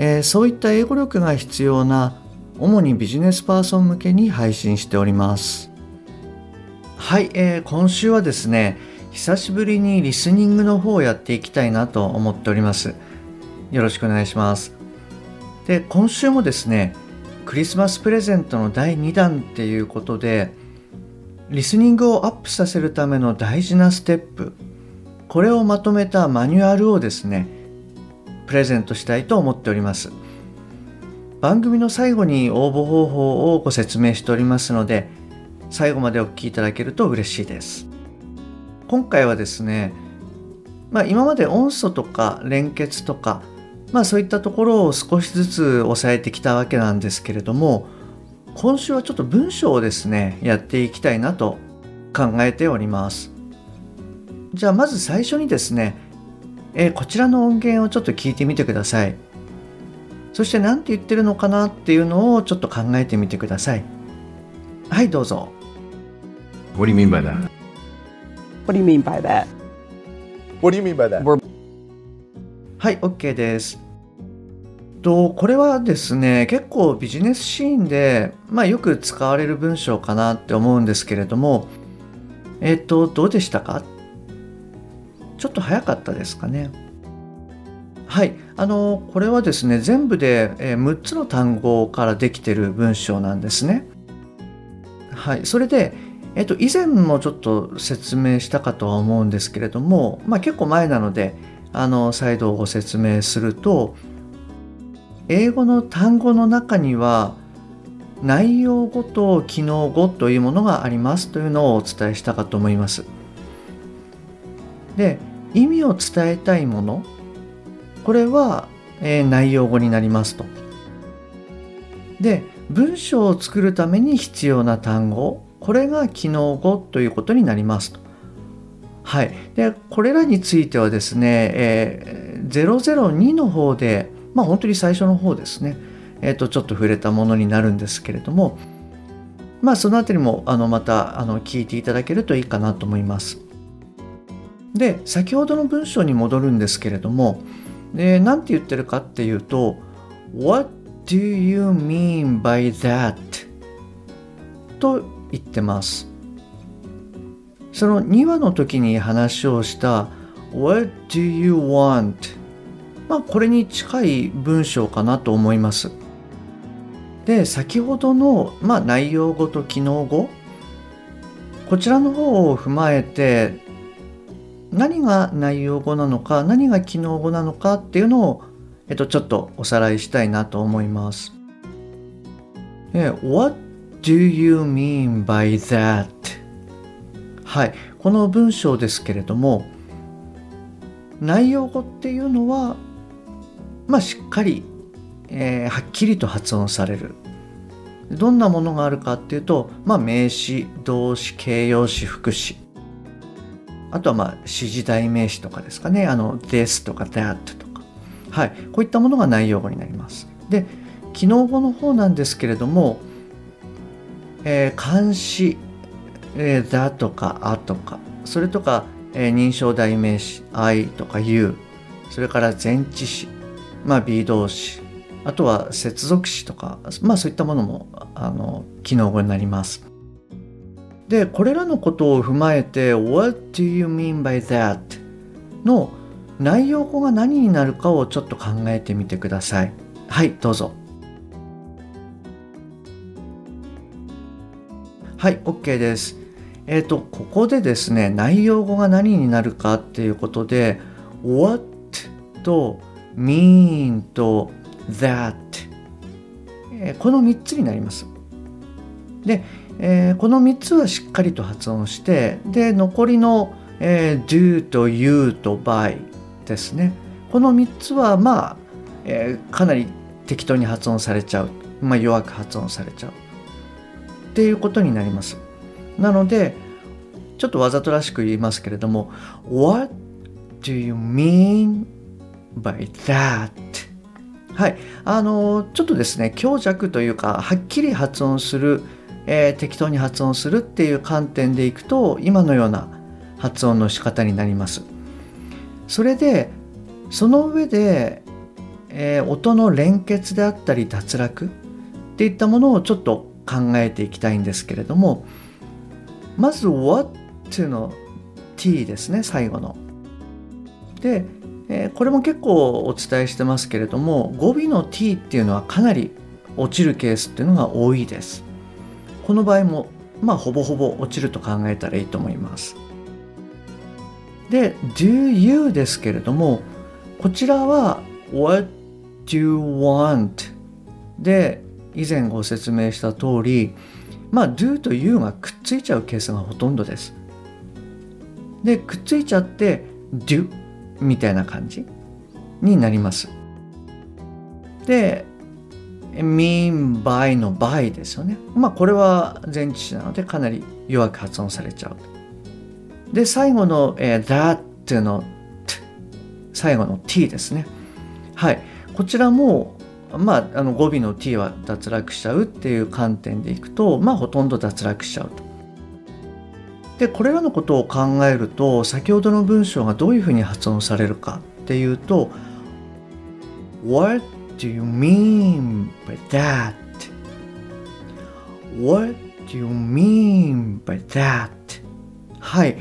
えーそういった英語力が必要な主にビジネスパーソン向けに配信しております。はい、えー今週はですね久しぶりにリスニングの方をやっていきたいなと思っております。よろしくお願いします。で今週もですねクリスマスプレゼントの第2弾っていうことでリスニングをアップさせるための大事なステップこれをまとめたマニュアルをですねプレゼントしたいと思っております。番組の最後に応募方法をご説明しておりますので最後までお聞きいただけると嬉しいです。今回はですねまあ今まで音素とか連結とかまあそういったところを少しずつ抑えてきたわけなんですけれども今週はちょっと文章をですねやっていきたいなと考えております。じゃあまず最初にですね、えーこちらの音源をちょっと聞いてみてくださいそして何て言ってるのかなっていうのをちょっと考えてみてくださいはいどうぞ What do you mean by that? What do you mean by that? What do you mean by that? はい OK ですとこれはですね結構ビジネスシーンで、まあ、よく使われる文章かなって思うんですけれどもえっ、とどうでしたか？ちょっと早かったですかね。はい。あのこれはですね全部で6つの単語からできてる文章なんですね。はい。それでえっと、以前もちょっと説明したかとは思うんですけれども、まあ、結構前なのであの再度ご説明すると英語の単語の中には内容語と機能語というものがありますというのをお伝えしたかと思います。で意味を伝えたいものこれは、えー内容語になりますと。で文章を作るために必要な単語これが機能語ということになりますと。はい、でこれらについてはですね、えー002の方でまあ本当に最初の方ですね、えー、とちょっと触れたものになるんですけれどもまあそのあたりもあのまたあの聞いていただけるといいかなと思います。で先ほどの文章に戻るんですけれども何て言ってるかっていうと「What do you mean by that?」と言ってます。その2話の時に話をした「What do you want?」まあこれに近い文章かなと思います。で先ほどの、まあ、内容語と機能語こちらの方を踏まえて何が内容語なのか何が機能語なのかっていうのを、えっと、ちょっとおさらいしたいなと思います。What do you mean by that? はい、この文章ですけれども内容語っていうのはまあしっかり、えーはっきりと発音されるどんなものがあるかっていうと、まあ、名詞動詞形容詞副詞あとはまあ指示代名詞とかですかね。あの this とか that とか。はい。こういったものが内容語になります。で機能語の方なんですけれども、えー監視えーだとかあとか。それとか、えー認証代名詞 I とか U それから前置詞。まあ B 動詞。あとは接続詞とか。まあそういったものもあの機能語になります。でこれらのことを踏まえて What do you mean by that? の内容語が何になるかをちょっと考えてみてください。はいどうぞ。はい OK です。えっ、とここでですね内容語が何になるかっていうことで What と mean と that、この3つになります。で、えーこの3つはしっかりと発音してで残りの、えー do と you と by ですね。この3つはまあ、えーかなり適当に発音されちゃう、まあ、弱く発音されちゃう。っていうことになります。なのでちょっとわざとらしく言いますけれども What do you mean by that? はい。あのちょっとですね強弱というかはっきり発音する、えー、適当に発音するっていう観点でいくと今のような発音の仕方になりますそれでその上で、えー、音の連結であったり脱落っていったものをちょっと考えていきたいんですけれどもまず What の t ですね最後の。で、えー、これも結構お伝えしてますけれども語尾の t っていうのはかなり落ちるケースっていうのが多いです。この場合もまあほぼほぼ落ちると考えたらいいと思います。で do you ですけれどもこちらは what do you want? で以前ご説明した通りまあ do と you がくっついちゃうケースがほとんどです。でくっついちゃって do みたいな感じになりますで mean by の by ですよね。まあこれは前置詞なのでかなり弱く発音されちゃうで最後の、えー、that の t 最後の t ですね。はい。こちらもまあ、あの語尾の t は脱落しちゃうっていう観点でいくとまあほとんど脱落しちゃうと。でこれらのことを考えると先ほどの文章がどういうふうに発音されるかっていうと What do you mean by that? What do you mean by that? はい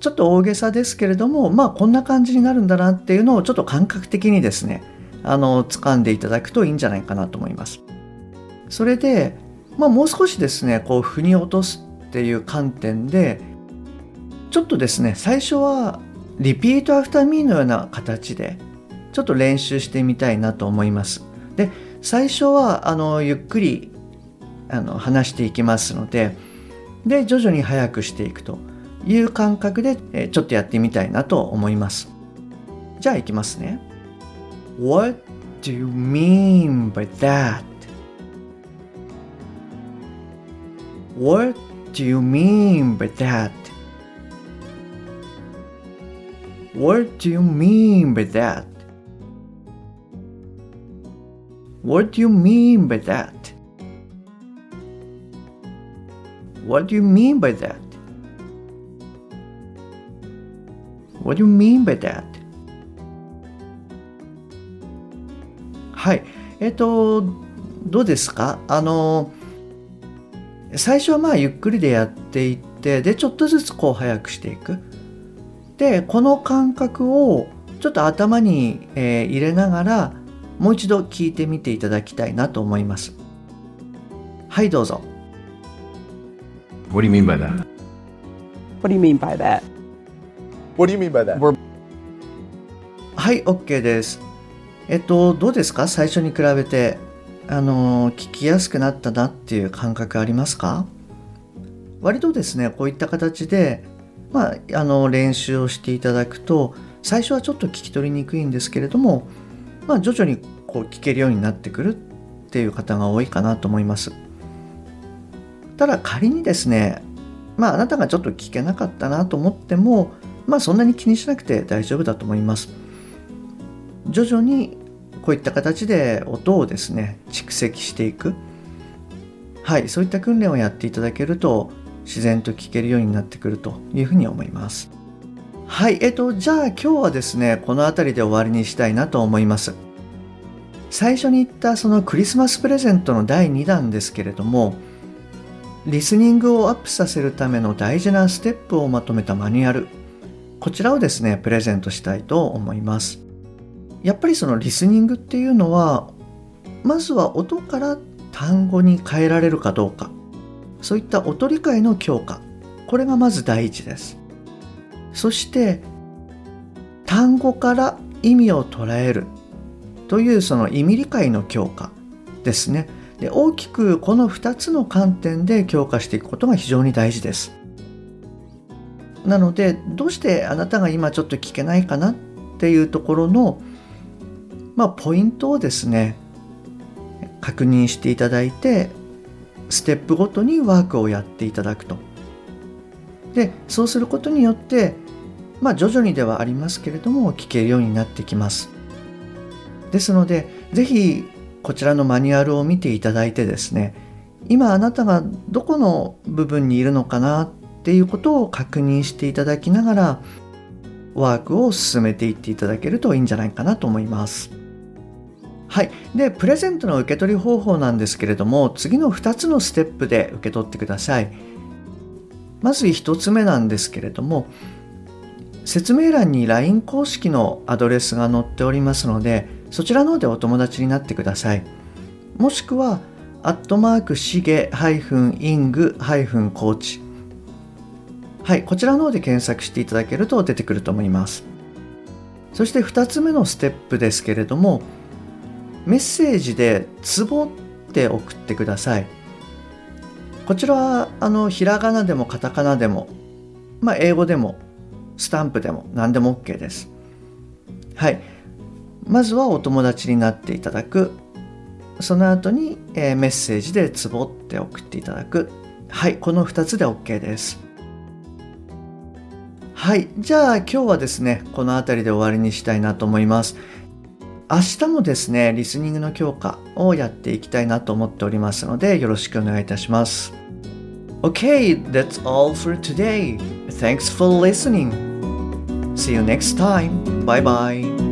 ちょっと大げさですけれどもまあこんな感じになるんだなっていうのをちょっと感覚的にですねあの掴んでいただくといいんじゃないかなと思いますそれでまあもう少しですねこう腑に落とすっていう観点でちょっとですね最初はrepeat after me のような形でちょっと練習してみたいなと思います。で最初はあのゆっくりあの話していきますのでで徐々に速くしていくという感覚で、えちょっとやってみたいなと思います。じゃあいきますね。What do you mean by that? What do you mean by that? What do you mean by that? What do you mean by that? What do you mean by that? What do you mean by that? はい。えっ、と、どうですか？あの、最初はまあゆっくりでやっていってでちょっとずつこう速くしていくでこの感覚をちょっと頭に、えー、入れながらもう一度聞いてみていただきたいなと思いますはいどうぞ What do you mean by that? What do you mean by that? What do you mean by that? はい OK ですえっとどうですか？最初に比べてあの聞きやすくなったなっていう感覚ありますか？割とですねこういった形で、まあ、あの練習をしていただくと最初はちょっと聞き取りにくいんですけれども、まあ、徐々にこう聞けるようになってくるっていう方が多いかなと思います。ただ仮にですねまああなたがちょっと聞けなかったなと思ってもまあそんなに気にしなくて大丈夫だと思います。徐々にこういった形で音をですね蓄積していく。はいそういった訓練をやっていただけると自然と聞けるようになってくるというふうに思います。はいえっとじゃあ今日はですねこの辺りで終わりにしたいなと思います。最初に言ったそのクリスマスプレゼントの第2弾ですけれどもリスニングをアップさせるための大事なステップをまとめたマニュアルこちらをですねプレゼントしたいと思います。やっぱりそのリスニングっていうのはまずは音から単語に変えられるかどうかそういった音理解の強化これがまず第一です。そして単語から意味を捉えるというその意味理解の強化ですねで大きくこの2つの観点で強化していくことが非常に大事ですなのでどうしてあなたが今ちょっと聞けないかなっていうところのまあ、ポイントをですね確認していただいてステップごとにワークをやっていただくと。でそうすることによってまあ徐々にではありますけれども聞けるようになってきます。ですので是非こちらのマニュアルを見ていただいてですね今あなたがどこの部分にいるのかなっていうことを確認していただきながらワークを進めていっていただけるといいんじゃないかなと思います。はい。で、プレゼントの受け取り方法なんですけれども、次の2つのステップで受け取ってください。まず1つ目なんですけれども、説明欄に LINE 公式のアドレスが載っておりますので、そちらの方でお友達になってください。もしくは、アットマークしげイングコーチはい、こちらの方で検索していただけると出てくると思います。そして2つ目のステップですけれども、メッセージで「ツボ」って送ってください。こちらはあのひらがなでもカタカナでも、まあ、英語でもスタンプでも何でも OK です。はい。まずはお友達になっていただく。その後に、えー、メッセージでツボって送っていただく。はい、この2つで OK です。はい、じゃあ今日はですね、この辺りで終わりにしたいなと思います。明日もですね、リスニングの強化をやっていきたいなと思っておりますので、よろしくお願いいたします。Okay, that's all for today. Thanks for listening. See you next time. Bye bye.